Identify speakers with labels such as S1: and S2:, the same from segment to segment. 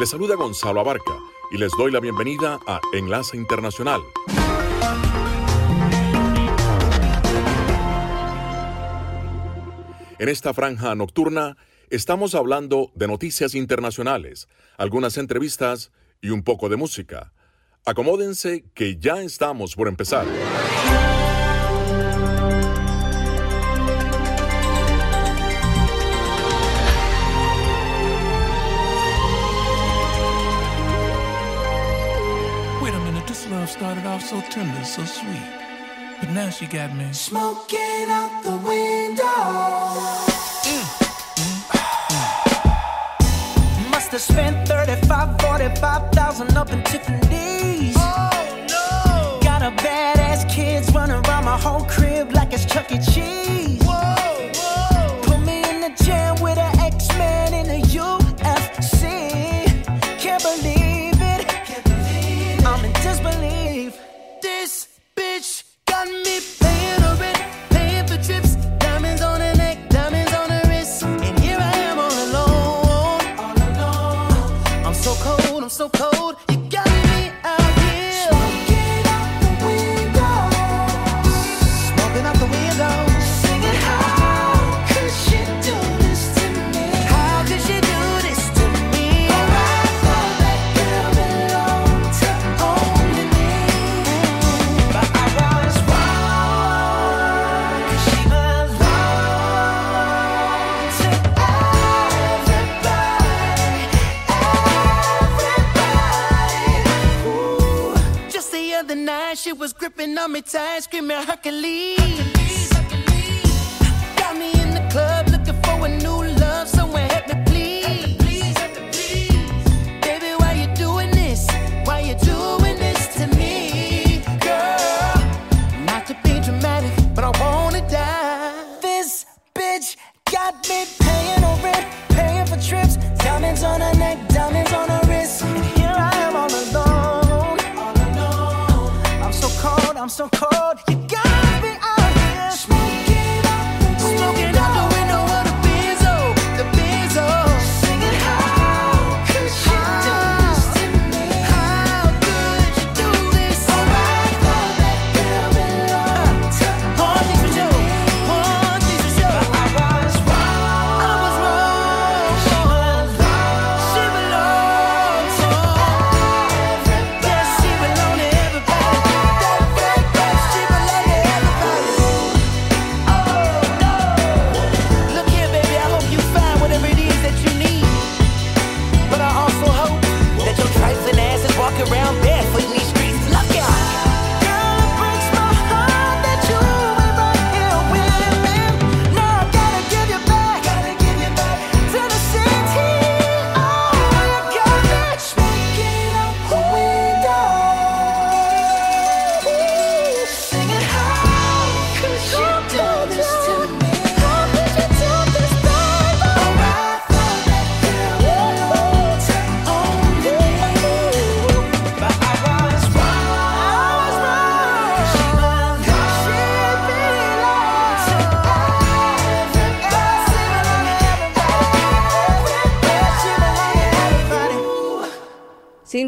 S1: Les saluda Gonzalo Abarca y les doy la bienvenida a Enlace Internacional. En esta franja nocturna estamos hablando de noticias internacionales, algunas entrevistas y un poco de música. Acomódense que ya estamos por empezar.
S2: Wait a minute, this love started off so tender, so sweet. But now she got me.
S3: Smoking out the window.
S4: Have spent 35, 45,000 up in Tiffany's. Oh no! Got a badass kids running around my whole crib like it's Chuck E. Cheese. Whoa, whoa! Put me in the jam with an X-Man in the UFC. Can't believe it. Can't believe it. I'm in disbelief. This bitch got me on me tight, screaming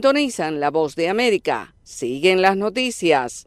S5: La voz de América. Siguen las noticias.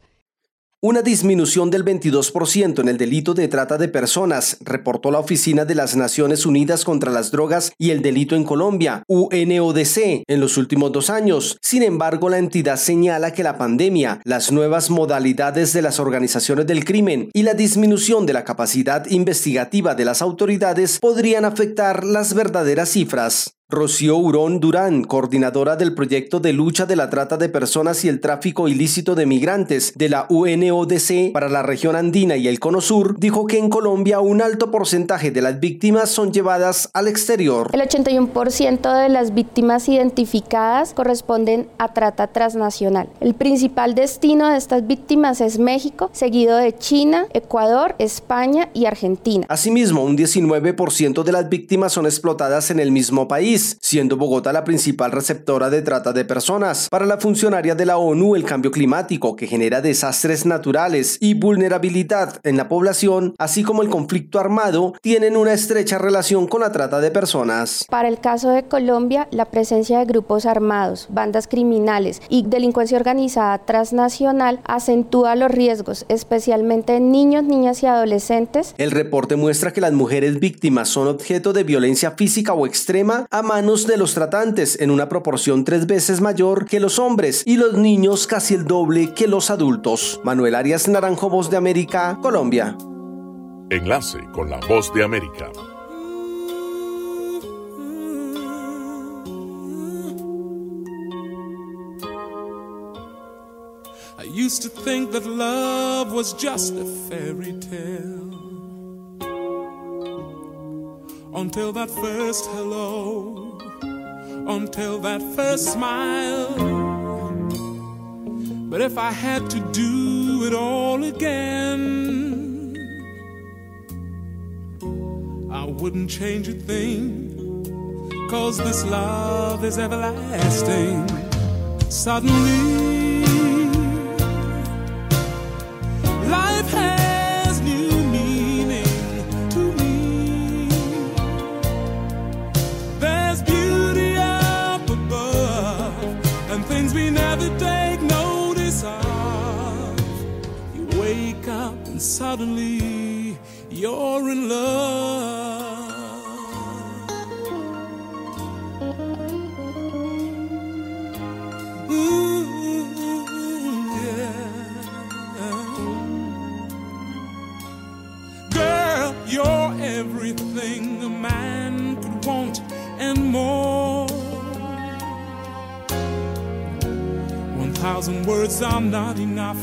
S6: Una disminución del 22% en el delito de trata de personas, reportó la Oficina de las Naciones Unidas contra las Drogas y el Delito en Colombia, UNODC, en los últimos dos años. Sin embargo, la entidad señala que la pandemia, las nuevas modalidades de las organizaciones del crimen y la disminución de la capacidad investigativa de las autoridades podrían afectar las verdaderas cifras. Rocío Urón Durán, coordinadora del proyecto de lucha de la trata de personas y el tráfico ilícito de migrantes de la UNODC para la región andina y el Cono Sur, dijo que en Colombia un alto porcentaje de las víctimas son llevadas al exterior.
S7: El 81% de las víctimas identificadas corresponden a trata transnacional. El principal destino de estas víctimas es México, seguido de China, Ecuador, España y Argentina.
S6: Asimismo, un 19% de las víctimas son explotadas en el mismo país país, siendo Bogotá la principal receptora de trata de personas. Para la funcionaria de la ONU, el cambio climático, que genera desastres naturales y vulnerabilidad en la población, así como el conflicto armado, tienen una estrecha relación con la trata de personas.
S7: Para el caso de Colombia, la presencia de grupos armados, bandas criminales y delincuencia organizada transnacional acentúa los riesgos, especialmente en niños, niñas y adolescentes.
S6: El reporte muestra que las mujeres víctimas son objeto de violencia física o extrema a manos de los tratantes en una proporción tres veces mayor que los hombres y los niños casi el doble que los adultos. Manuel Arias Naranjo, Voz de América, Colombia.
S1: Enlace con la Voz de América.
S2: I used to think that love was just a fairy tale. Until that first hello, until that first smile. But if I had to do it all again, I wouldn't change a thing. Cause this love is everlasting. Suddenly, life has suddenly you're in love. Ooh, yeah. Girl, you're everything a man could want and more. One thousand words are not enough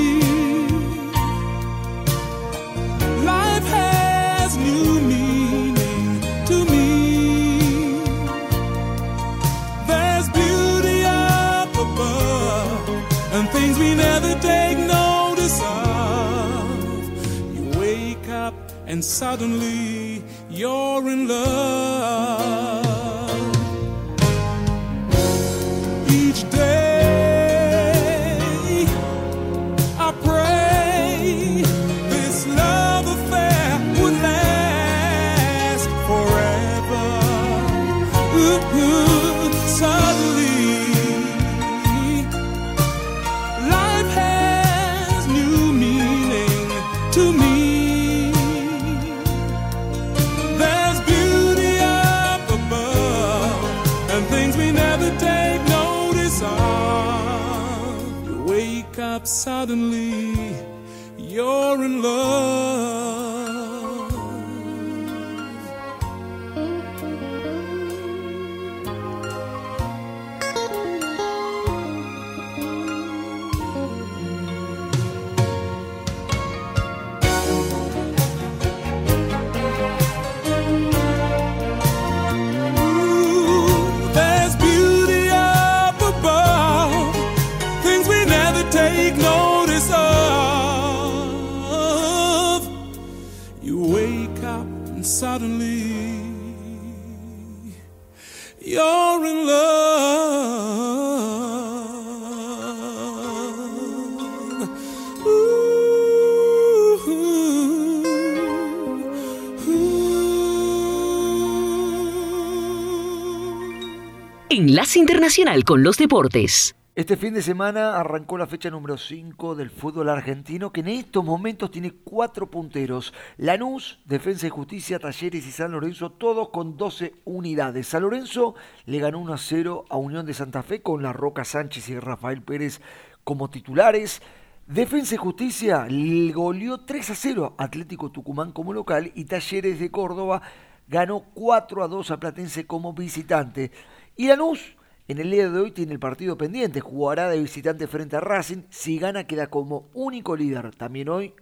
S2: and suddenly you're in love.
S8: Internacional con los Deportes.
S9: Este fin de semana arrancó la fecha número 5 del fútbol argentino, que en estos momentos tiene cuatro punteros. Lanús, Defensa y Justicia, Talleres y San Lorenzo, todos con 12 unidades. San Lorenzo le ganó 1 a 0 a Unión de Santa Fe con La Roca Sánchez y Rafael Pérez como titulares. Defensa y Justicia le goleó 3 a 0 a Atlético Tucumán como local y Talleres de Córdoba ganó 4 a 2 a Platense como visitante. Y Lanús en el día de hoy tiene el partido pendiente, jugará de visitante frente a Racing, si gana queda como único líder. También hoy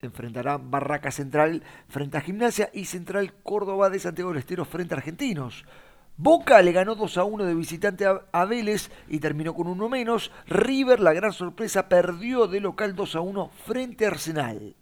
S9: enfrentarán Barraca Central frente a Gimnasia y Central Córdoba de Santiago del Estero frente a Argentinos. Boca le ganó 2 a 1 de visitante a Vélez y terminó con uno menos. River, la gran sorpresa, perdió de local 2 a 1 frente a Arsenal.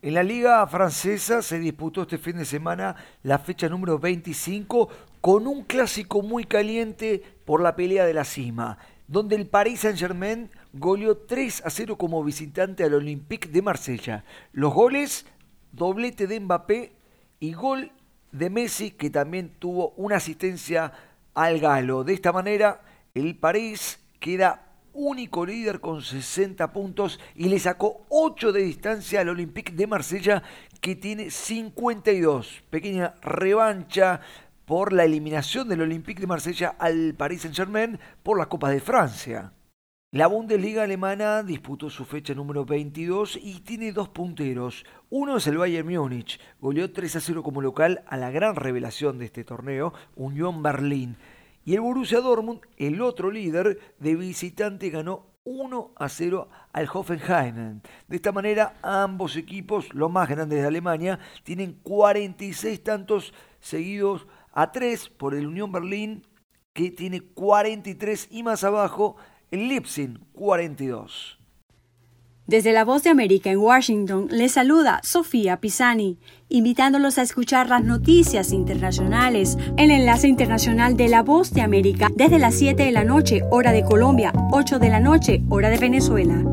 S9: En la liga francesa se disputó este fin de semana la fecha número 25 con un clásico muy caliente por la pelea de la cima, donde el Paris Saint-Germain goleó 3 a 0 como visitante al Olympique de Marsella. Los goles, doblete de Mbappé y gol de Messi, que también tuvo una asistencia al galo. De esta manera, el París queda único líder con 60 puntos y le sacó 8 de distancia al Olympique de Marsella, que tiene 52. Pequeña revancha por la eliminación del Olympique de Marsella al Paris Saint-Germain por la Copa de Francia. La Bundesliga alemana disputó su fecha número 22 y tiene dos punteros. Uno es el Bayern Múnich, goleó 3 a 0 como local a la gran revelación de este torneo, Unión Berlín. Y el Borussia Dortmund, el otro líder de visitante, ganó 1 a 0 al Hoffenheim. De esta manera, ambos equipos, los más grandes de Alemania, tienen 46 tantos seguidos a 3 por el Unión Berlín, que tiene 43 y más abajo en Leipzig 42.
S10: Desde la Voz de América en Washington les saluda Sofía Pisani, invitándolos a escuchar las noticias internacionales el enlace internacional de la Voz de América desde las 7 de la noche, hora de Colombia, 8 de la noche, hora de Venezuela.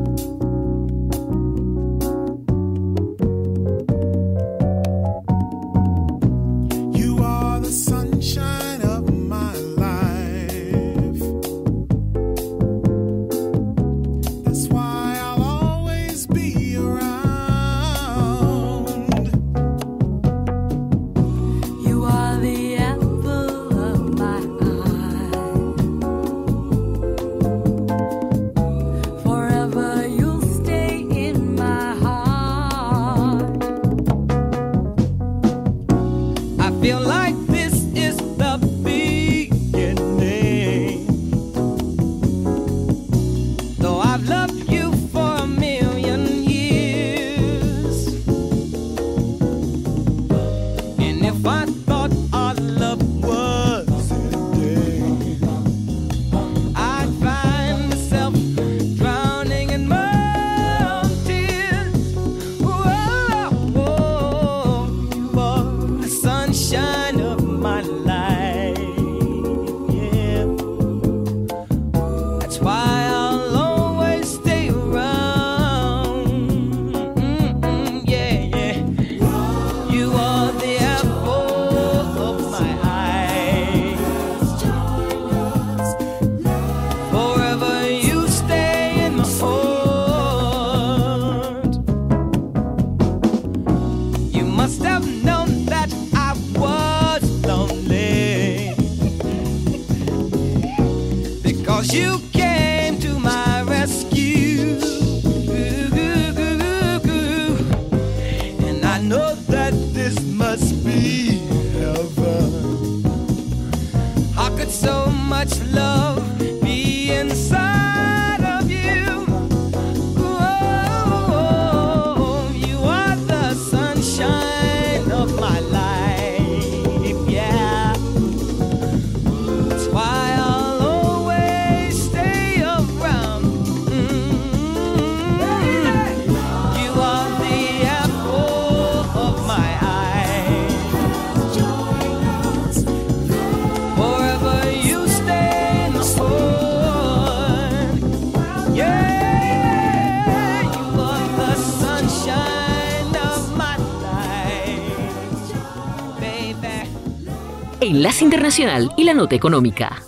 S8: Enlace Internacional y la Nota Económica.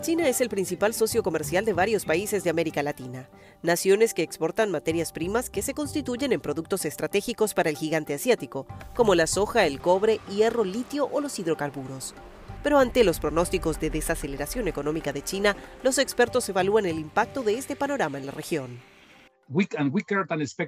S11: China es el principal socio comercial de varios países de América Latina, naciones que exportan materias primas que se constituyen en productos estratégicos para el gigante asiático, como la soja, el cobre, hierro, litio o los hidrocarburos. Pero ante los pronósticos de desaceleración económica de China, los expertos evalúan el impacto de este panorama en la región.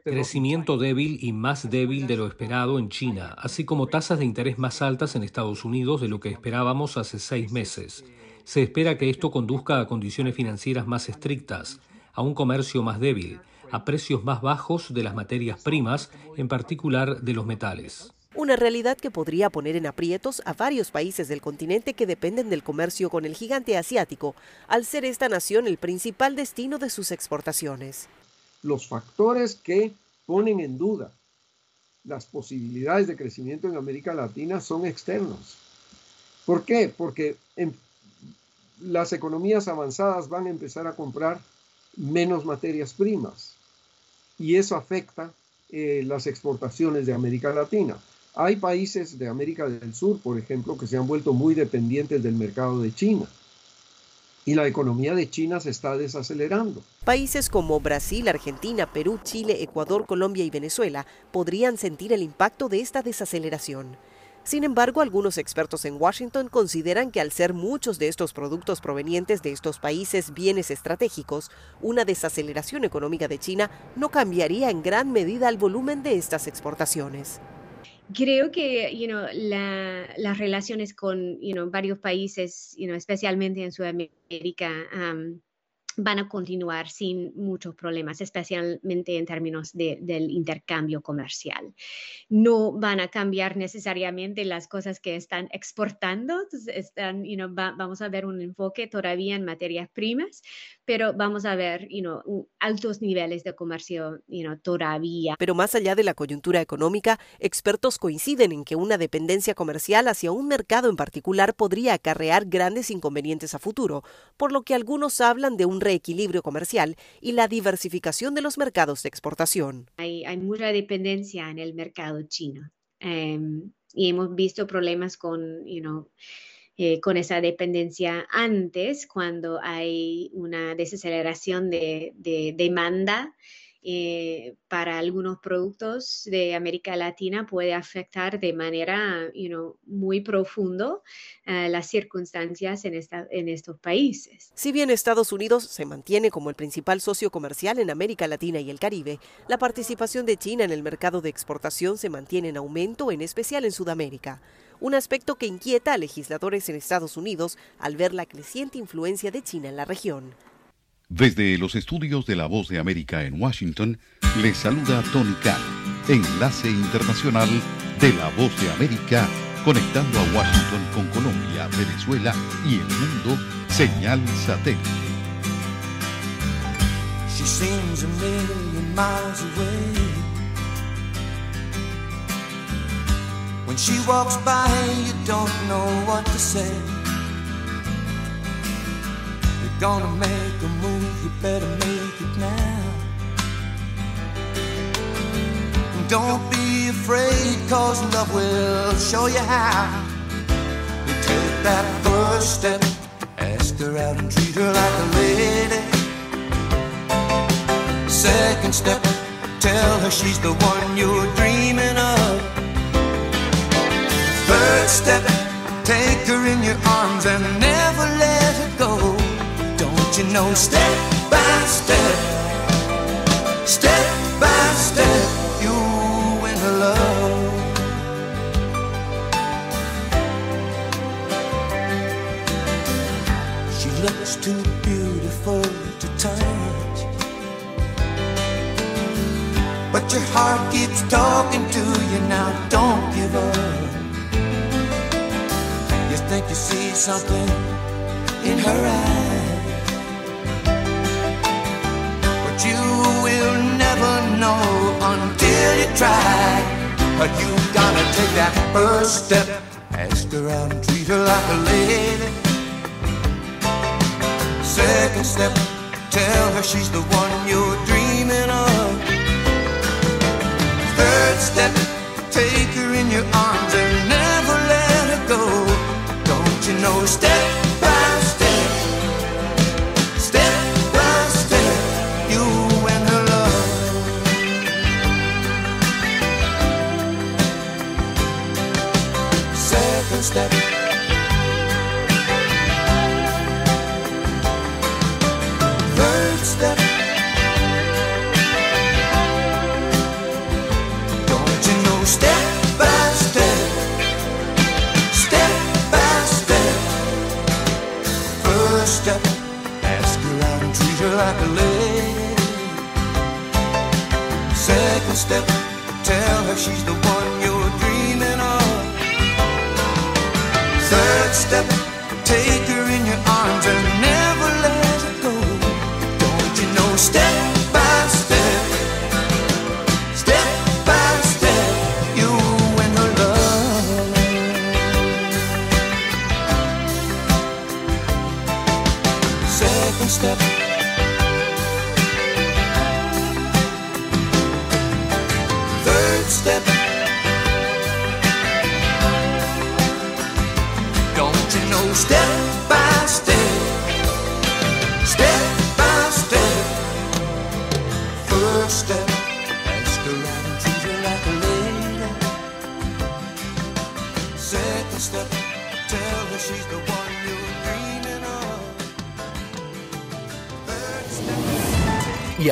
S12: Crecimiento débil y más débil de lo esperado en China, así como tasas de interés más altas en Estados Unidos de lo que esperábamos hace seis meses. Se espera que esto conduzca a condiciones financieras más estrictas, a un comercio más débil, a precios más bajos de las materias primas, en particular de los metales.
S11: Una realidad que podría poner en aprietos a varios países del continente que dependen del comercio con el gigante asiático, al ser esta nación el principal destino de sus exportaciones.
S13: Los factores que ponen en duda las posibilidades de crecimiento en América Latina son externos. ¿Por qué? Porque las economías avanzadas van a empezar a comprar menos materias primas y eso afecta eh, las exportaciones de América Latina. Hay países de América del Sur, por ejemplo, que se han vuelto muy dependientes del mercado de China y la economía de China se está desacelerando.
S11: Países como Brasil, Argentina, Perú, Chile, Ecuador, Colombia y Venezuela podrían sentir el impacto de esta desaceleración. Sin embargo, algunos expertos en Washington consideran que al ser muchos de estos productos provenientes de estos países bienes estratégicos, una desaceleración económica de China no cambiaría en gran medida el volumen de estas exportaciones.
S14: Creo que las relaciones con varios países, especialmente en Sudamérica, van a continuar sin muchos problemas, especialmente en términos del intercambio comercial. No van a cambiar necesariamente las cosas que están exportando, están, vamos a ver un enfoque todavía en materias primas, pero vamos a ver altos niveles de comercio todavía.
S11: Pero más allá de la coyuntura económica, expertos coinciden en que una dependencia comercial hacia un mercado en particular podría acarrear grandes inconvenientes a futuro, por lo que algunos hablan de un equilibrio comercial y la diversificación de los mercados de exportación.
S14: Hay, mucha dependencia en el mercado chino em, y hemos visto problemas con, eh, con esa dependencia antes, cuando hay una desaceleración de, de demanda eh, para algunos productos de América Latina puede afectar de manera muy profundo eh, las circunstancias en, en estos países.
S11: Si bien Estados Unidos se mantiene como el principal socio comercial en América Latina y el Caribe, la participación de China en el mercado de exportación se mantiene en aumento, en especial en Sudamérica un aspecto que inquieta a legisladores en Estados Unidos al ver la creciente influencia de China en la región.
S15: Desde los estudios de La Voz de América en Washington, les saluda Tony Khan, enlace internacional de La Voz de América, conectando a Washington con Colombia, Venezuela y el mundo, señal satélite. She seems a million miles away. She walks by, you don't know what to say. You're gonna make a move, you better make it now. Don't be afraid, cause love will show you how. You take that first step, ask her out and treat her like a lady. Second step, tell her she's the one you're dreaming of. Third step, take her in your arms and never let her go Don't you know, step by step, step by step, you win her love. She looks too beautiful to touch, but your heart keeps talking to you now. Don't give up. Think you see something in her eyes But you will never know until you try. But you gotta take that first step. Ask her out and treat her like a lady. Second step, tell her she's the one you're dreaming of. Third step, take her in your arms and never know step
S16: by step, step by step, you and her love. Second step. Second step, tell her she's the one you're dreaming of. Third step,
S15: take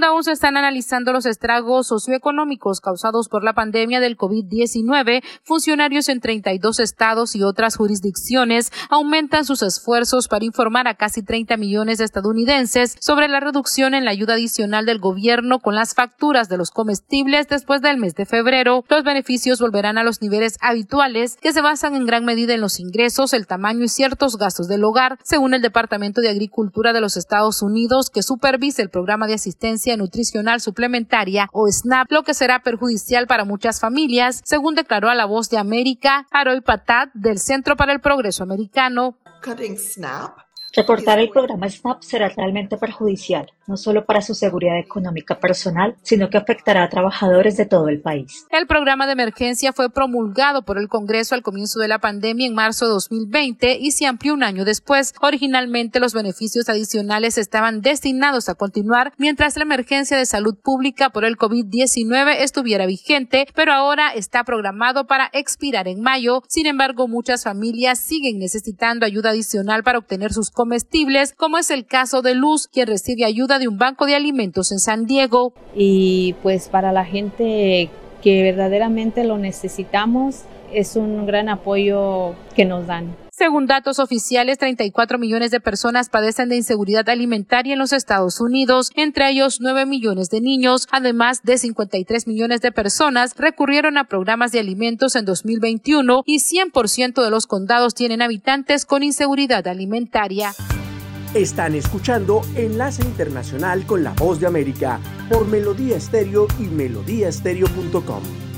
S17: Cuando aún se están analizando los estragos socioeconómicos causados por la pandemia del COVID-19, funcionarios en 32 estados y otras jurisdicciones aumentan sus esfuerzos para informar a casi 30 millones de estadounidenses sobre la reducción en la ayuda adicional del gobierno con las facturas de los comestibles después del mes de febrero. Los beneficios volverán a los niveles habituales que se basan en gran medida en los ingresos, el tamaño y ciertos gastos del hogar, según el Departamento de Agricultura de los Estados Unidos, que supervisa el programa de asistencia nutricional suplementaria o SNAP, lo que será perjudicial para muchas familias, según declaró a La Voz de América Harold Patat del Centro para el Progreso Americano.
S18: Recortar el programa SNAP será realmente perjudicial, no solo para su seguridad económica personal, sino que afectará a trabajadores de todo el país.
S17: El programa de emergencia fue promulgado por el Congreso al comienzo de la pandemia en marzo de 2020 y se amplió un año después. Originalmente los beneficios adicionales estaban destinados a continuar mientras la emergencia de salud pública por el COVID-19 estuviera vigente, pero ahora está programado para expirar en mayo. Sin embargo, muchas familias siguen necesitando ayuda adicional para obtener sus comestibles, como es el caso de Luz, quien recibe ayuda de un banco de alimentos en San Diego.
S19: Y pues para la gente que verdaderamente lo necesitamos, es un gran apoyo que nos dan.
S17: Según datos oficiales, 34 millones de personas padecen de inseguridad alimentaria en los Estados Unidos, entre ellos 9 millones de niños. Además de 53 millones de personas recurrieron a programas de alimentos en 2021 y 100% de los condados tienen habitantes con inseguridad alimentaria.
S15: Están escuchando Enlace Internacional con la Voz de América por Melodía Estéreo y melodíaestéreo.com.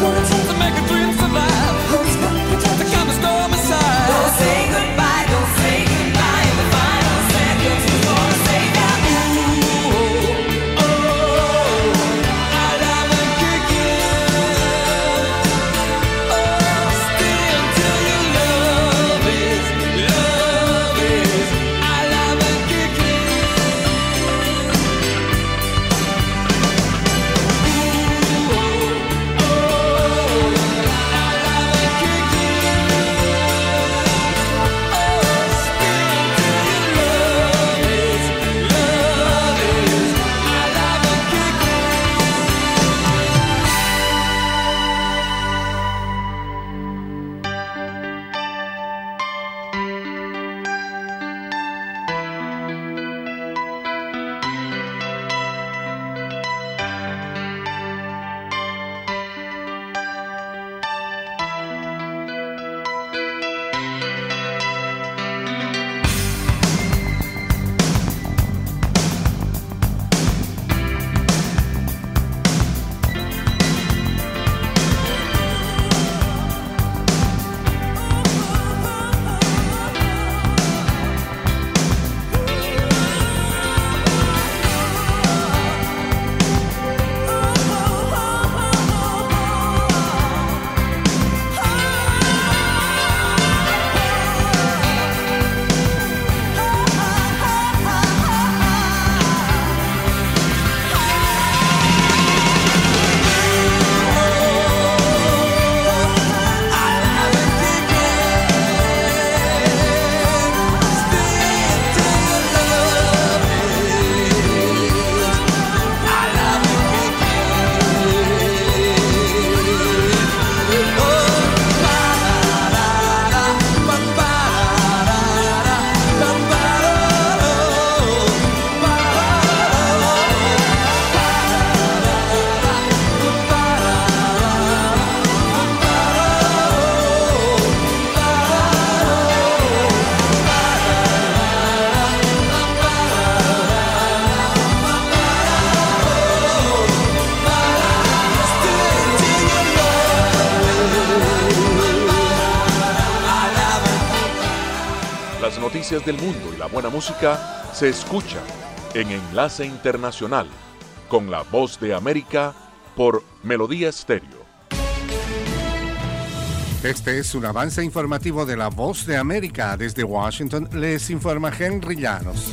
S1: wanna del mundo y la buena música se escuchan en Enlace Internacional con la voz de América por Melodía Estéreo.
S20: Este es un avance informativo de la voz de América. Desde Washington les informa Henry Llanos.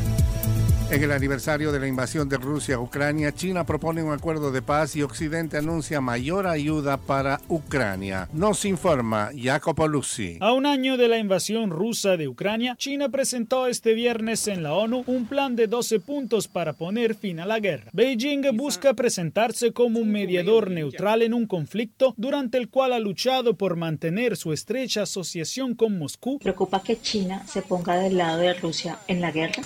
S20: En el aniversario de la invasión de Rusia a Ucrania, China propone un acuerdo de paz y Occidente anuncia mayor ayuda para Ucrania. Nos informa Jacopo Luzzi.
S21: A un año de la invasión rusa de Ucrania, China presentó este viernes en la ONU un plan de 12 puntos para poner fin a la guerra. Beijing busca presentarse como un mediador neutral en un conflicto durante el cual ha luchado por mantener su estrecha asociación con Moscú.
S22: Preocupa que China se ponga del lado de Rusia en la guerra.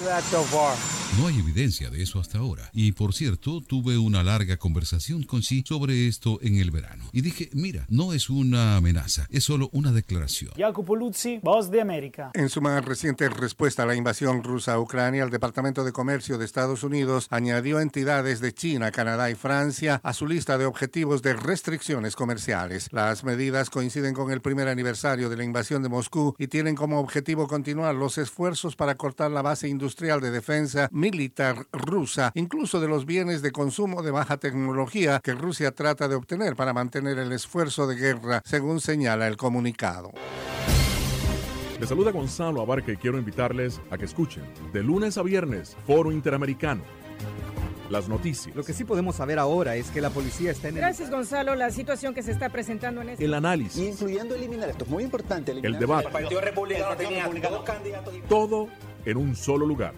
S23: No hay evidencia de eso hasta ahora. Y por cierto, tuve una larga conversación con Xi sobre esto en el verano. Y dije, mira, no es una amenaza, es solo una declaración.
S21: Jacopo Luzzi, Voz de América.
S20: En su más reciente respuesta a la invasión rusa a Ucrania, el Departamento de Comercio de Estados Unidos añadió entidades de China, Canadá y Francia a su lista de objetivos de restricciones comerciales. Las medidas coinciden con el primer aniversario de la invasión de Moscú y tienen como objetivo continuar los esfuerzos para cortar la base industrial de defensa militar rusa, incluso de los bienes de consumo de baja tecnología que Rusia trata de obtener para mantener el esfuerzo de guerra, según señala el comunicado.
S1: Les saluda Gonzalo Abarca y quiero invitarles a que escuchen de lunes a viernes Foro Interamericano. Las noticias.
S24: Lo que sí podemos saber ahora es que la policía está en el...
S25: Gracias, Gonzalo. La situación que se está presentando en este...
S1: El análisis.
S24: Incluyendo eliminar, esto es muy importante.
S1: El debate.
S24: El Partido Republicano tenía dos candidatos.
S1: Todo en un solo lugar.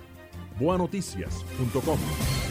S1: Boanoticias.com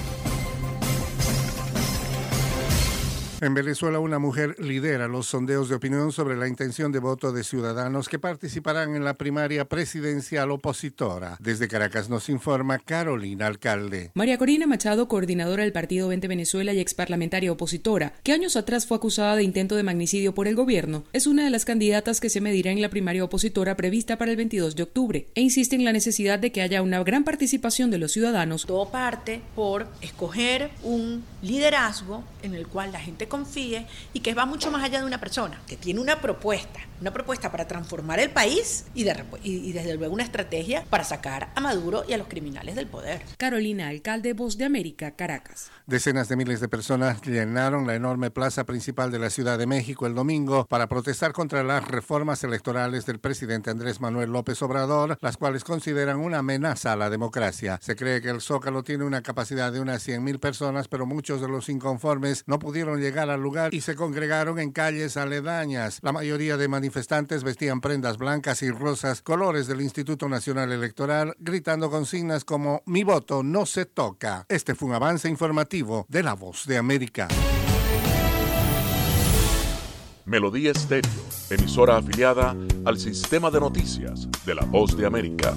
S20: En Venezuela, una mujer lidera los sondeos de opinión sobre la intención de voto de ciudadanos que participarán en la primaria presidencial opositora. Desde Caracas nos informa Carolina Alcalde.
S26: María Corina Machado, coordinadora del Partido 20 Venezuela y exparlamentaria opositora, que años atrás fue acusada de intento de magnicidio por el gobierno, es una de las candidatas que se medirá en la primaria opositora prevista para el 22 de octubre e insiste en la necesidad de que haya una gran participación de los ciudadanos.
S4: Todo parte por escoger un liderazgo en el cual la gente confíe y que va mucho más allá de una persona, que tiene una propuesta, una propuesta para transformar el país y, de, y, desde luego una estrategia para sacar a Maduro y a los criminales del poder.
S26: Carolina, alcalde Voz de América, Caracas.
S20: Decenas de miles de personas llenaron la enorme plaza principal de la Ciudad de México el domingo para protestar contra las reformas electorales del presidente Andrés Manuel López Obrador, las cuales consideran una amenaza a la democracia. Se cree que el Zócalo tiene una capacidad de unas 100.000 personas, pero muchos de los inconformes no pudieron llegar al lugar y se congregaron en calles aledañas. La mayoría de manifestantes vestían prendas blancas y rosas, colores del Instituto Nacional Electoral, gritando consignas como Mi voto no se toca. Este fue un avance informativo de La Voz de América.
S1: Melodía Estéreo, emisora afiliada al sistema de noticias de La Voz de América.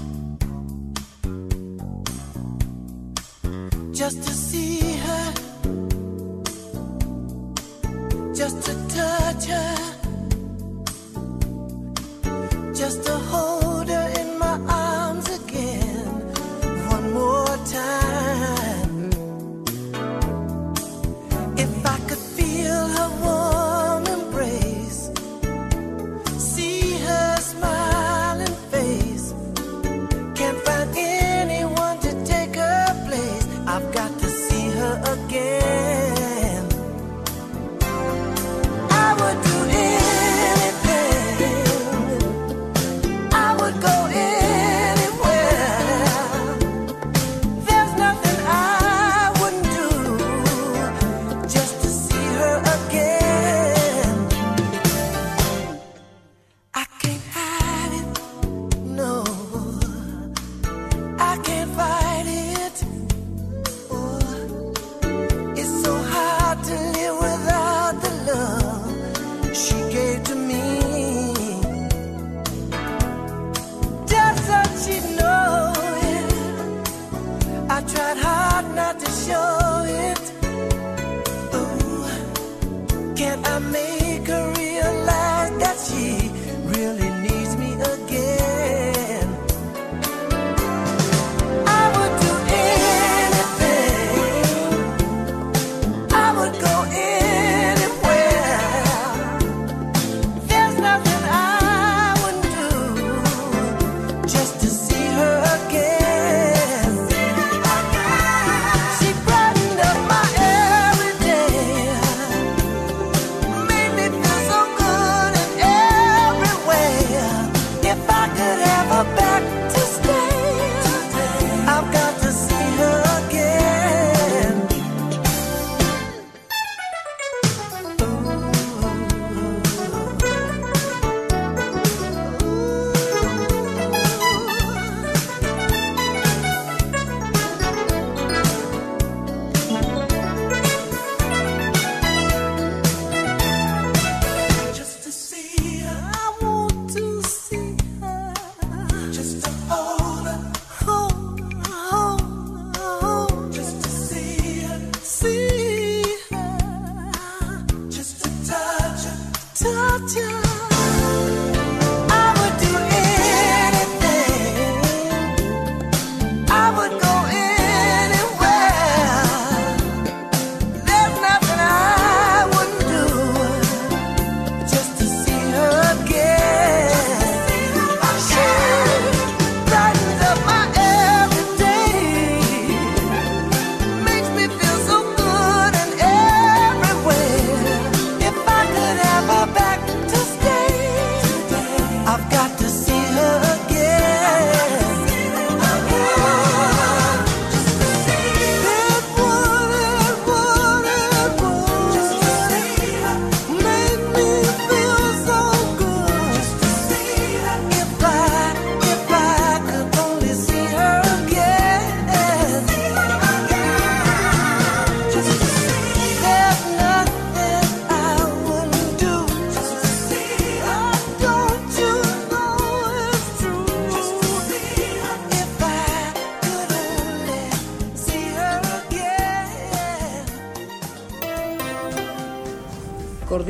S15: Just to see just to touch her, just to hold her in my arms again one more time.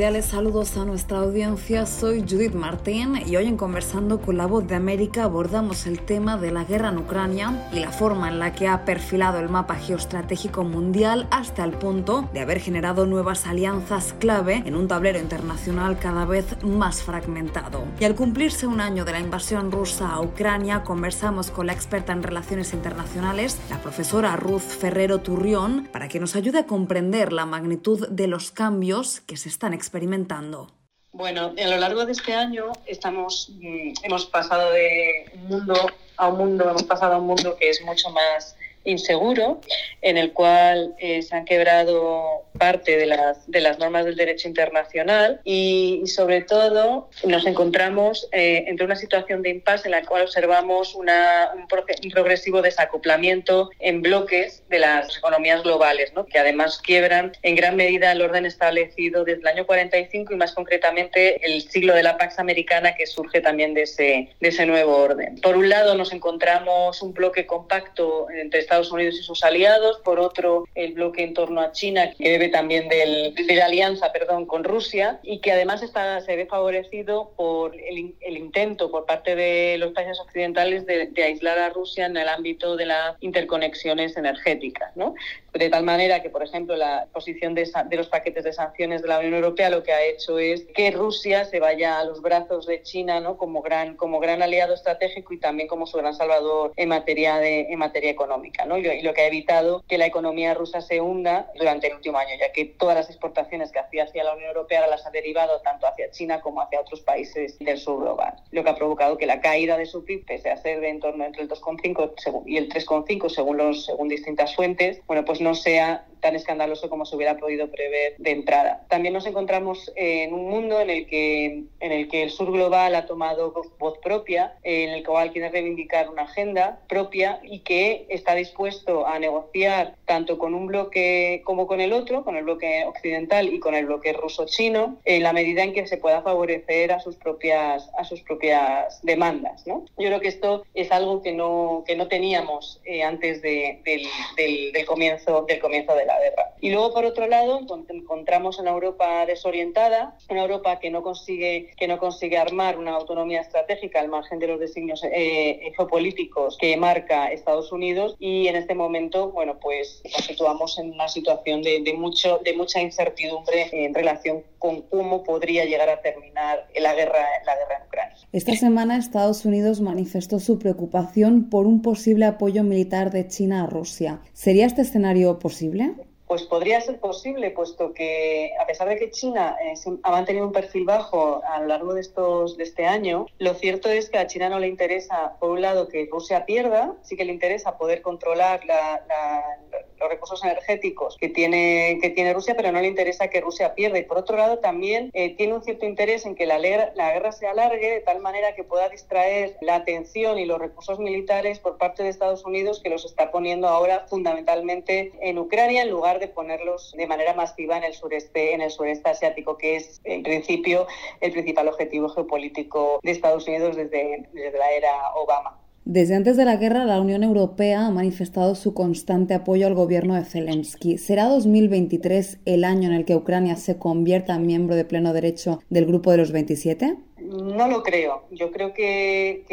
S27: Cordiales saludos a nuestra audiencia. Soy Judith Martín y hoy en Conversando con la Voz de América abordamos el tema de la guerra en Ucrania y la forma en la que ha perfilado el mapa geoestratégico mundial hasta el punto de haber generado nuevas alianzas clave en un tablero internacional cada vez más fragmentado. Y al cumplirse un año de la invasión rusa a Ucrania, conversamos con la experta en relaciones internacionales, la profesora Ruth Ferrero Turrión, para que nos ayude a comprender la magnitud de los cambios que se están experimentando.
S28: Bueno, a lo largo de este año estamos, mm, hemos pasado de un mundo a un mundo, hemos pasado a un mundo que es mucho más inseguro, en el cual eh, se han quebrado parte de las, de las normas del derecho internacional y, sobre todo nos encontramos eh, entre una situación de impasse en la cual observamos una, un, progresivo desacoplamiento en bloques de las economías globales, ¿no? que además quiebran en gran medida el orden establecido desde el año 45 y más concretamente el siglo de la Pax Americana que surge también de ese, de ese nuevo orden. Por un lado nos encontramos un bloque compacto entre Estados Estados Unidos y sus aliados, por otro el bloque en torno a China, que debe también del, de alianza perdón, con Rusia y que además está, se ve favorecido por el, el intento por parte de los países occidentales de, de, aislar a Rusia en el ámbito de las interconexiones energéticas. ¿no? De tal manera que, por ejemplo, la posición de, de los paquetes de sanciones de la Unión Europea lo que ha hecho es que Rusia se vaya a los brazos de China ¿no? como, gran, como gran aliado estratégico y también como su gran salvador en materia, de, en materia económica y lo que ha evitado que la economía rusa se hunda durante el último año, ya que todas las exportaciones que hacía hacia la Unión Europea las ha derivado tanto hacia China como hacia otros países del sur global, lo que ha provocado que la caída de su PIB, pese a ser de en torno entre el 2,5 y el 3,5 según, los, según distintas fuentes, bueno, pues no sea tan escandaloso como se hubiera podido prever de entrada. También nos encontramos en un mundo en el que, en el, que el sur global ha tomado voz propia, en el cual quiere reivindicar una agenda propia y que está dispuesto a negociar tanto con un bloque como con el otro, con el bloque occidental y con el bloque ruso-chino, en la medida en que se pueda favorecer a sus propias, a sus propias demandas. ¿no? Yo creo que esto es algo que no, que no teníamos eh, antes de, del, del, del, comienzo, del comienzo de la guerra. Y luego, por otro lado, encontramos una Europa desorientada, una Europa que no consigue, que no consigue armar una autonomía estratégica al margen de los designios eh, geopolíticos que marca Estados Unidos y en este momento, bueno, pues nos situamos en una situación de, de, mucho, de mucha incertidumbre en relación con cómo podría llegar a terminar la guerra, la guerra en Ucrania.
S27: Esta semana Estados Unidos manifestó su preocupación por un posible apoyo militar de China a Rusia. ¿Sería este escenario posible?
S28: Pues podría ser posible, puesto que a pesar de que China eh, ha mantenido un perfil bajo a lo largo de, estos, de este año, lo cierto es que a China no le interesa, por un lado, que Rusia pierda, sí que le interesa poder controlar la, la, los recursos energéticos que tiene, que tiene Rusia, pero no le interesa que Rusia pierda. Y por otro lado, también eh, tiene un cierto interés en que la, la guerra se alargue de tal manera que pueda distraer la atención y los recursos militares por parte de Estados Unidos, que los está poniendo ahora fundamentalmente en Ucrania, en lugar de ponerlos de manera masiva en el sureste, en el sureste asiático, que es en principio el principal objetivo geopolítico de Estados Unidos desde, desde la era Obama.
S27: Desde antes de la guerra, la Unión Europea ha manifestado su constante apoyo al gobierno de Zelensky. ¿Será 2023 el año en el que Ucrania se convierta en miembro de pleno derecho del Grupo de los 27?
S28: No lo creo. Yo creo que,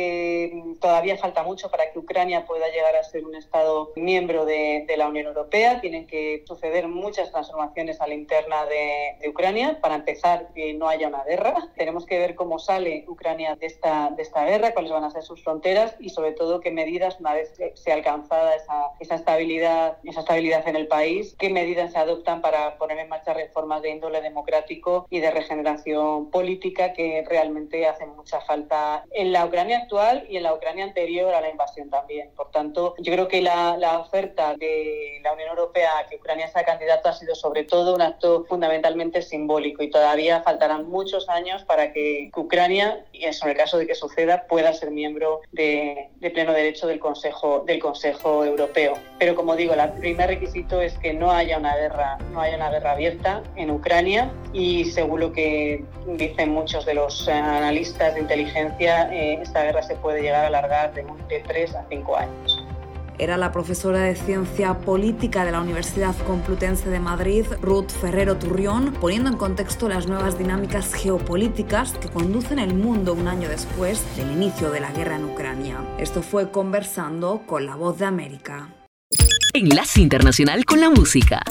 S28: todavía falta mucho para que Ucrania pueda llegar a ser un Estado miembro de, la Unión Europea. Tienen que suceder muchas transformaciones a la interna de, de, Ucrania. Para empezar, que no haya una guerra. Tenemos que ver cómo sale Ucrania de esta, de esta guerra, cuáles van a ser sus fronteras y sobre todo qué medidas, una vez que sea alcanzada esa, esa, estabilidad, esa estabilidad en el país, qué medidas se adoptan para poner en marcha reformas de índole democrático y de regeneración política que realmente hace mucha falta en la Ucrania actual y en la Ucrania anterior a la invasión también. Por tanto, yo creo que la, la oferta de la Unión Europea a que Ucrania sea candidato ha sido sobre todo un acto fundamentalmente simbólico y todavía faltarán muchos años para que Ucrania, y en el caso de que suceda, pueda ser miembro de, de pleno derecho del Consejo, del Consejo Europeo. Pero como digo, el primer requisito es que no haya una guerra, no haya una guerra abierta en Ucrania y según lo que dicen muchos de los eh, analistas de inteligencia, eh, esta guerra se puede llegar a alargar de, de 3 a 5 años.
S27: era la profesora de Ciencia Política de la Universidad Complutense de Madrid, Ruth Ferrero Turrión, poniendo en contexto las nuevas dinámicas geopolíticas que conducen el mundo un año después del inicio de la guerra en Ucrania. Esto fue conversando con la voz de América.
S29: Enlace Internacional con la Música.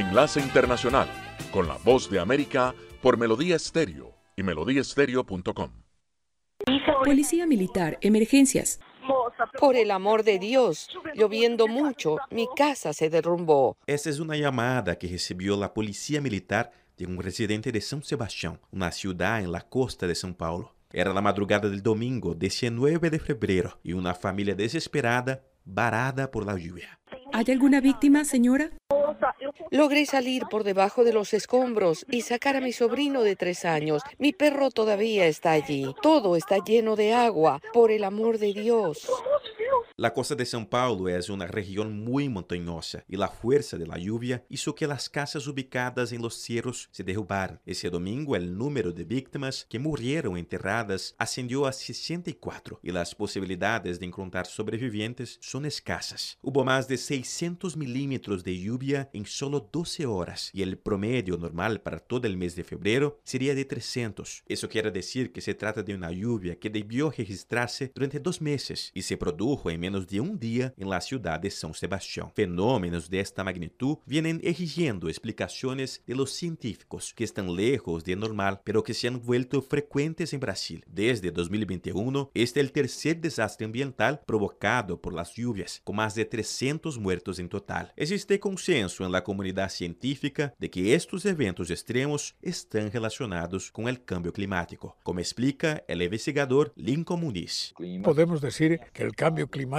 S1: Enlace Internacional con la voz de América por Melodía Estéreo y melodíaestéreo.com.
S26: Policía Militar, emergencias.
S30: Por el amor de Dios, lloviendo mucho, mi casa se derrumbó.
S31: Essa es una llamada que recibió la Policía Militar de un residente de São Sebastião, una ciudad en la costa de São Paulo. Era la madrugada del domingo 19 de febrero y una familia desesperada varada por la lluvia.
S26: ¿Hay alguna víctima, señora?
S30: Logré salir por debajo de los escombros y sacar a mi sobrino de tres años. Mi perro todavía está allí. Todo está lleno de agua. Por el amor de Dios.
S31: La costa de São Paulo es una región muy montañosa y la fuerza de la lluvia hizo que las casas ubicadas en los cerros se derrubaran. Ese domingo el número de víctimas que murieron enterradas ascendió a 64 y las posibilidades de encontrar sobrevivientes son escasas. Hubo más de 600 milímetros de lluvia en solo 12 horas y el promedio normal para todo el mes de febrero sería de 300. Eso quiere decir que se trata de una lluvia que debió registrarse durante dos meses y se produjo en menos de un día en la ciudad de São Sebastián. Fenómenos de esta magnitud vienen exigiendo explicaciones de los científicos que están lejos de normal, pero que se han vuelto frecuentes en Brasil. Desde 2021, este es el tercer desastre ambiental provocado por las lluvias, con más de 300 muertos en total. Existe consenso en la comunidad científica de que estos eventos extremos están relacionados con el cambio climático, como explica el investigador Lincoln Muniz.
S32: Podemos decir que el cambio climático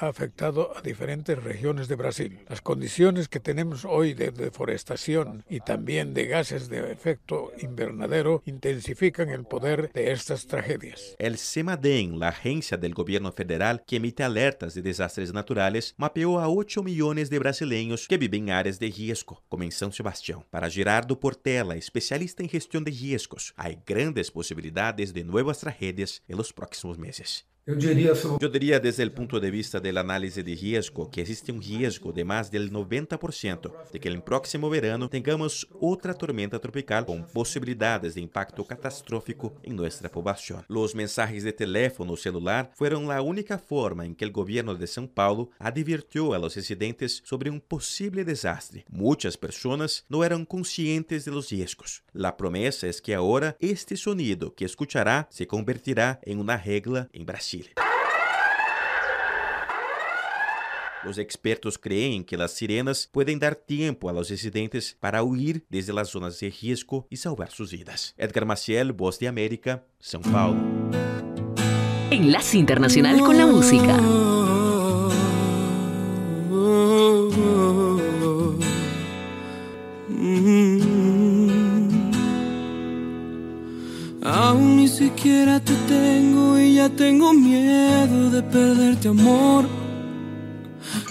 S32: ha afectado a diferentes regiones de Brasil. Las condiciones que tenemos hoy de deforestación y también de gases de efecto invernadero intensifican el poder de estas tragedias.
S31: El CEMADEM, la agencia del gobierno federal que emite alertas de desastres naturales, mapeó a 8 millones de brasileños que viven en áreas de riesgo, como en São Sebastián. Para Gerardo Portela, especialista en gestión de riesgos, hay grandes posibilidades de nuevas tragedias en los próximos meses.
S33: Eu diria,
S31: diría desde el punto de vista del análisis de riesgo que existe un riesgo de más del 90% de que el próximo verano tengamos otra tormenta tropical con posibilidades de impacto catastrófico en nuestra población. Los mensajes de teléfono celular fueron la única forma en que el gobierno de São Paulo advirtió a residentes sobre un posible desastre. Muchas personas no eran conscientes de los riesgos. La promesa es que ahora este sonido que escuchará se convertirá en una regla en Brasil. Los expertos creen que las sirenas pueden dar tiempo a los residentes para huir desde las zonas de riesgo y salvar sus vidas. Edgar Maciel, Voz de América, São Paulo.
S29: Enlace Internacional con la Música.
S15: Siquiera te tengo y ya tengo miedo de perderte amor.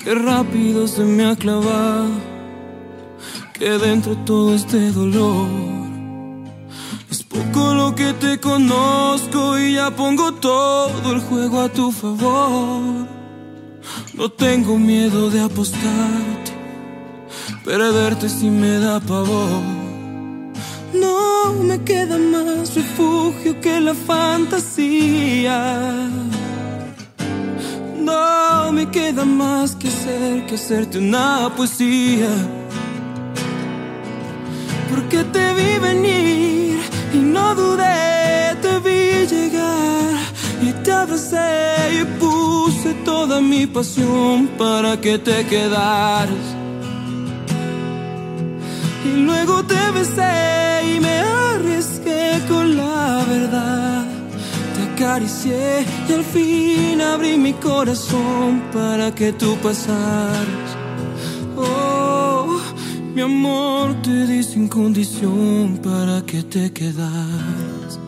S15: Qué rápido se me ha clavado que dentro todo este dolor. Es poco lo que te conozco y ya pongo todo el juego a tu favor. No tengo miedo de apostarte, perderte si me da pavor. No me queda más refugio que la fantasía. No me queda más que hacer que hacerte una poesía. Porque te vi venir y no dudé, te vi llegar y te abracé y puse toda mi pasión para que te quedaras. Y luego te besé y me arriesgué con la verdad. Te acaricié y al fin abrí mi corazón para que tú pasaras. Oh, mi amor te di sin condición para que te quedaras.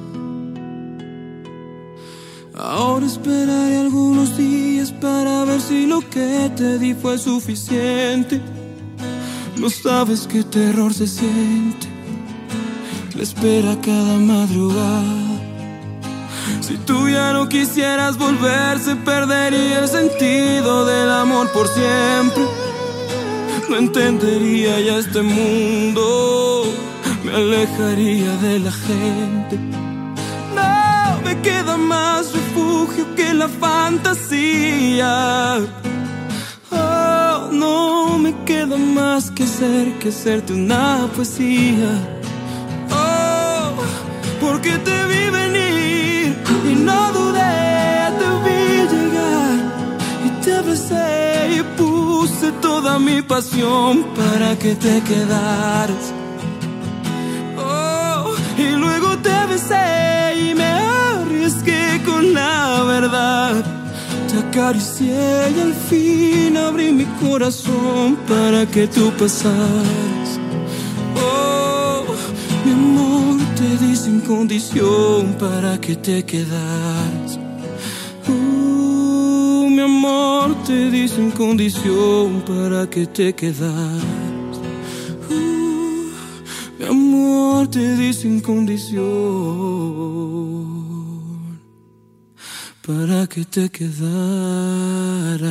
S15: Ahora esperaré algunos días para ver si lo que te di fue suficiente. No sabes qué terror se siente. La espera cada madrugada. Si tú ya no quisieras volver, se perdería el sentido del amor por siempre. No entendería ya este mundo. Me alejaría de la gente. No me queda más refugio que la fantasía. No me queda más que hacer que hacerte una poesía. Oh, porque te vi venir y no dudé, te vi llegar y te abracé y puse toda mi pasión para que te quedaras. Oh, y luego te besé y me arriesgué con la verdad. Te acaricié y al fin abrí mi corazón para que tú pasaras. Oh, mi amor, te di sin condición para que te quedaras. Oh, mi amor, te di sin condición para que te quedaras. Oh, mi amor, te di sin condición para que te quedaras.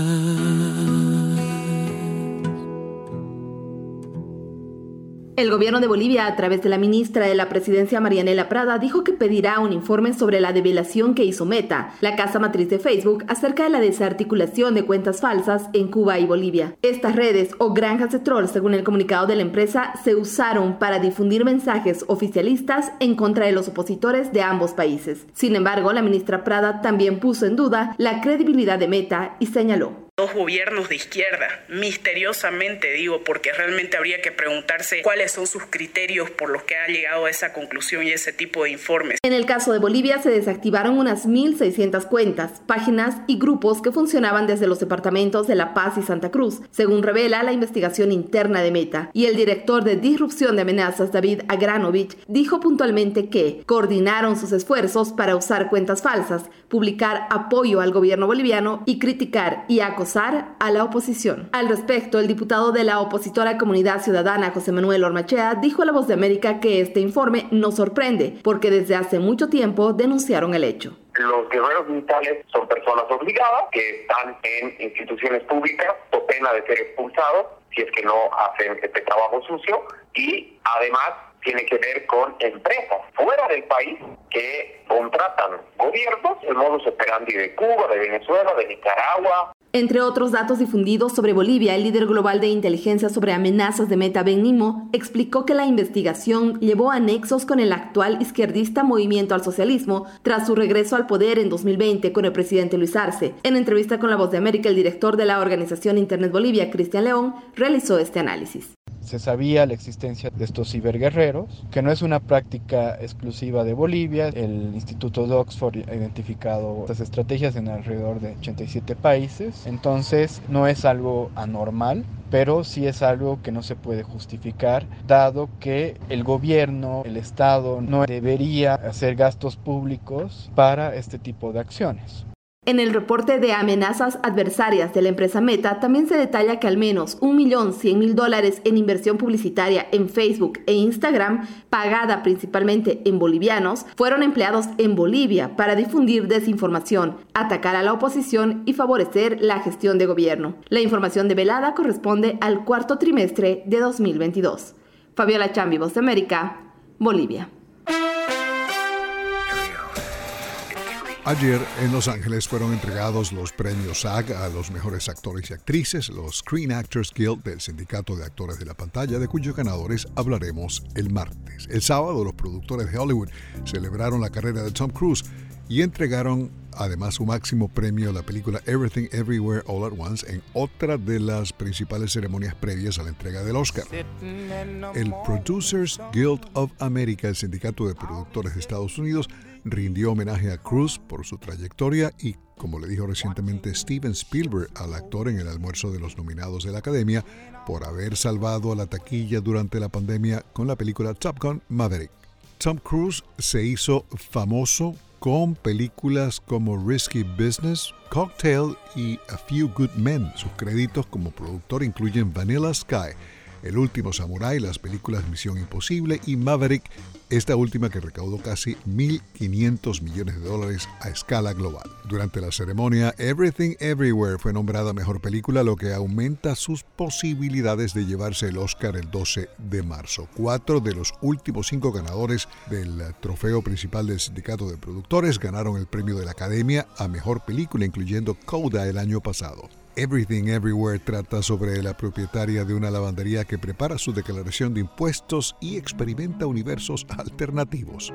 S33: El gobierno de Bolivia, a través de la ministra de la Presidencia Marianela Prada, dijo que pedirá un informe sobre la develación que hizo Meta, la casa matriz de Facebook, acerca de la desarticulación de cuentas falsas en Cuba y Bolivia. Estas redes o granjas de trolls, según el comunicado de la empresa, se usaron para difundir mensajes oficialistas en contra de los opositores de ambos países. Sin embargo, la ministra Prada también puso en duda la credibilidad de Meta y señaló
S34: dos gobiernos de izquierda, misteriosamente digo, porque realmente habría que preguntarse cuáles son sus criterios por los que ha llegado a esa conclusión y ese tipo de informes.
S33: En el caso de Bolivia se desactivaron unas 1.600 cuentas, páginas y grupos que funcionaban desde los departamentos de La Paz y Santa Cruz, según revela la investigación interna de Meta. Y el director de disrupción de amenazas, David Agranovich, dijo puntualmente que coordinaron sus esfuerzos para usar cuentas falsas, publicar apoyo al gobierno boliviano y criticar y acosar a la oposición. Al respecto, el diputado de la opositora Comunidad Ciudadana, José Manuel Ormachea, dijo a La Voz de América que este informe no sorprende, porque desde hace mucho tiempo denunciaron el hecho.
S35: Los guerreros militares son personas obligadas que están en instituciones públicas o pena de ser expulsados si es que no hacen este trabajo sucio y además tiene que ver con empresas fuera del país que contratan gobiernos, el modus operandi de Cuba, de Venezuela, de Nicaragua,
S33: entre otros datos difundidos sobre Bolivia, el líder global de inteligencia sobre amenazas de Meta Ben Nimo explicó que la investigación llevó a nexos con el actual izquierdista Movimiento al Socialismo tras su regreso al poder en 2020 con el presidente Luis Arce. En entrevista con La Voz de América, el director de la organización Internet Bolivia, Cristian León, realizó este análisis
S36: se sabía la existencia de estos ciberguerreros, que no es una práctica exclusiva de Bolivia. El Instituto de Oxford ha identificado estas estrategias en alrededor de 87 países. Entonces no es algo anormal, pero sí es algo que no se puede justificar, dado que el gobierno, el Estado, no debería hacer gastos públicos para este tipo de acciones.
S33: En el reporte de amenazas adversarias de la empresa Meta también se detalla que al menos 1.100.000 dólares en inversión publicitaria en Facebook e Instagram, pagada principalmente en bolivianos, fueron empleados en Bolivia para difundir desinformación, atacar a la oposición y favorecer la gestión de gobierno. La información develada corresponde al cuarto trimestre de 2022. Fabiola Chambi, Voz de América, Bolivia.
S37: Ayer en Los Ángeles fueron entregados los premios SAG a los mejores actores y actrices, los Screen Actors Guild del Sindicato de Actores de la Pantalla, de cuyos ganadores hablaremos el martes. El sábado los productores de Hollywood celebraron la carrera de Tom Cruise y entregaron además su máximo premio a la película Everything Everywhere All at Once en otra de las principales ceremonias previas a la entrega del Oscar. El Producers Guild of America, el sindicato de productores de Estados Unidos, rindió homenaje a Cruz por su trayectoria y, como le dijo recientemente Steven Spielberg al actor en el almuerzo de los nominados de la Academia, por haber salvado a la taquilla durante la pandemia con la película Top Gun Maverick. Tom Cruise se hizo famoso con películas como Risky Business, Cocktail y A Few Good Men. Sus créditos como productor incluyen Vanilla Sky, el último Samurai, las películas Misión Imposible y Maverick, esta última que recaudó casi 1.500 millones de dólares a escala global. Durante la ceremonia, Everything Everywhere fue nombrada mejor película, lo que aumenta sus posibilidades de llevarse el Oscar el 12 de marzo. Cuatro de los últimos cinco ganadores del trofeo principal del sindicato de productores ganaron el premio de la Academia a mejor película, incluyendo Coda el año pasado. Everything Everywhere trata sobre la propietaria de una lavandería que prepara su declaración de impuestos y experimenta universos alternativos.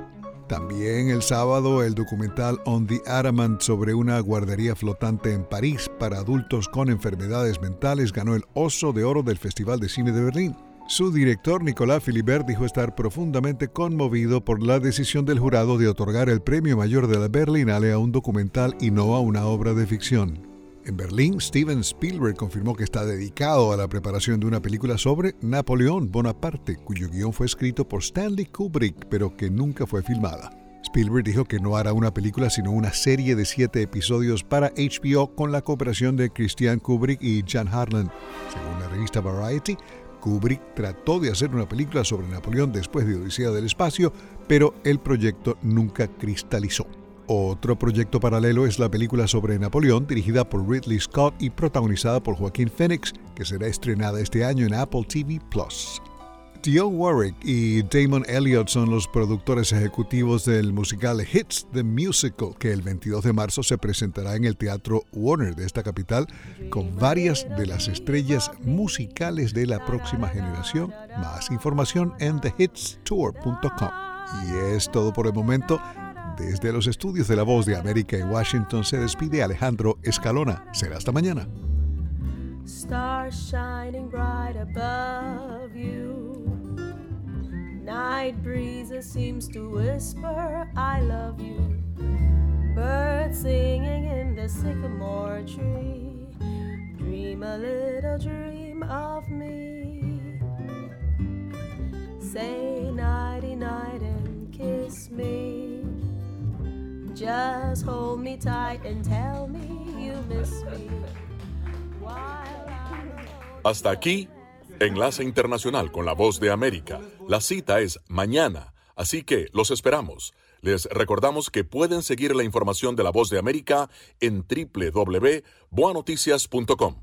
S37: También el sábado el documental On the Adamant sobre una guardería flotante en París para adultos con enfermedades mentales ganó el Oso de Oro del Festival de Cine de Berlín. Su director Nicolás Philibert dijo estar profundamente conmovido por la decisión del jurado de otorgar el premio mayor de la Berlinale a un documental y no a una obra de ficción. En Berlín, Steven Spielberg confirmó que está dedicado a la preparación de una película sobre Napoleón Bonaparte, cuyo guion fue escrito por Stanley Kubrick, pero que nunca fue filmada. Spielberg dijo que no hará una película sino una serie de siete episodios para HBO con la cooperación de Christian Kubrick y Jan Harlan. Según la revista Variety, Kubrick trató de hacer una película sobre Napoleón después de Odisea del Espacio, pero el proyecto nunca cristalizó. Otro proyecto paralelo es la película sobre Napoleón, dirigida por Ridley Scott y protagonizada por Joaquín Phoenix, que será estrenada este año en Apple TV Plus. Dionne Warwick y Damon Elliott son los productores ejecutivos del musical Hits the Musical, que el 22 de marzo se presentará en el Teatro Warner de esta capital con varias de las estrellas musicales de la próxima generación. Más información en thehitstour.com. Y es todo por el momento. Desde los estudios de La Voz de América en Washington se despide Alejandro Escalona. Será hasta mañana.
S38: Stars shining bright above you. Night breezes seems to whisper, I love you. Birds singing in the sycamore tree. Dream a little dream of me. Say nighty night and kiss me. Just hold me tight and tell me you miss me.
S1: Hasta aquí, Enlace Internacional con la Voz de América. La cita es mañana, así que los esperamos. Les recordamos que pueden seguir la información de la Voz de América en www.boanoticias.com.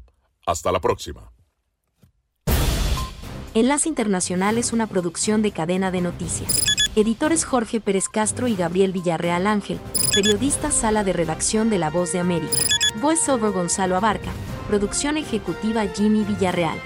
S1: Hasta la próxima.
S39: Enlace Internacional es una producción de cadena de noticias. Editores Jorge Pérez Castro y Gabriel Villarreal Ángel. Periodista Sala de Redacción de La Voz de América. Voiceover Gonzalo Abarca. Producción ejecutiva Jimmy Villarreal.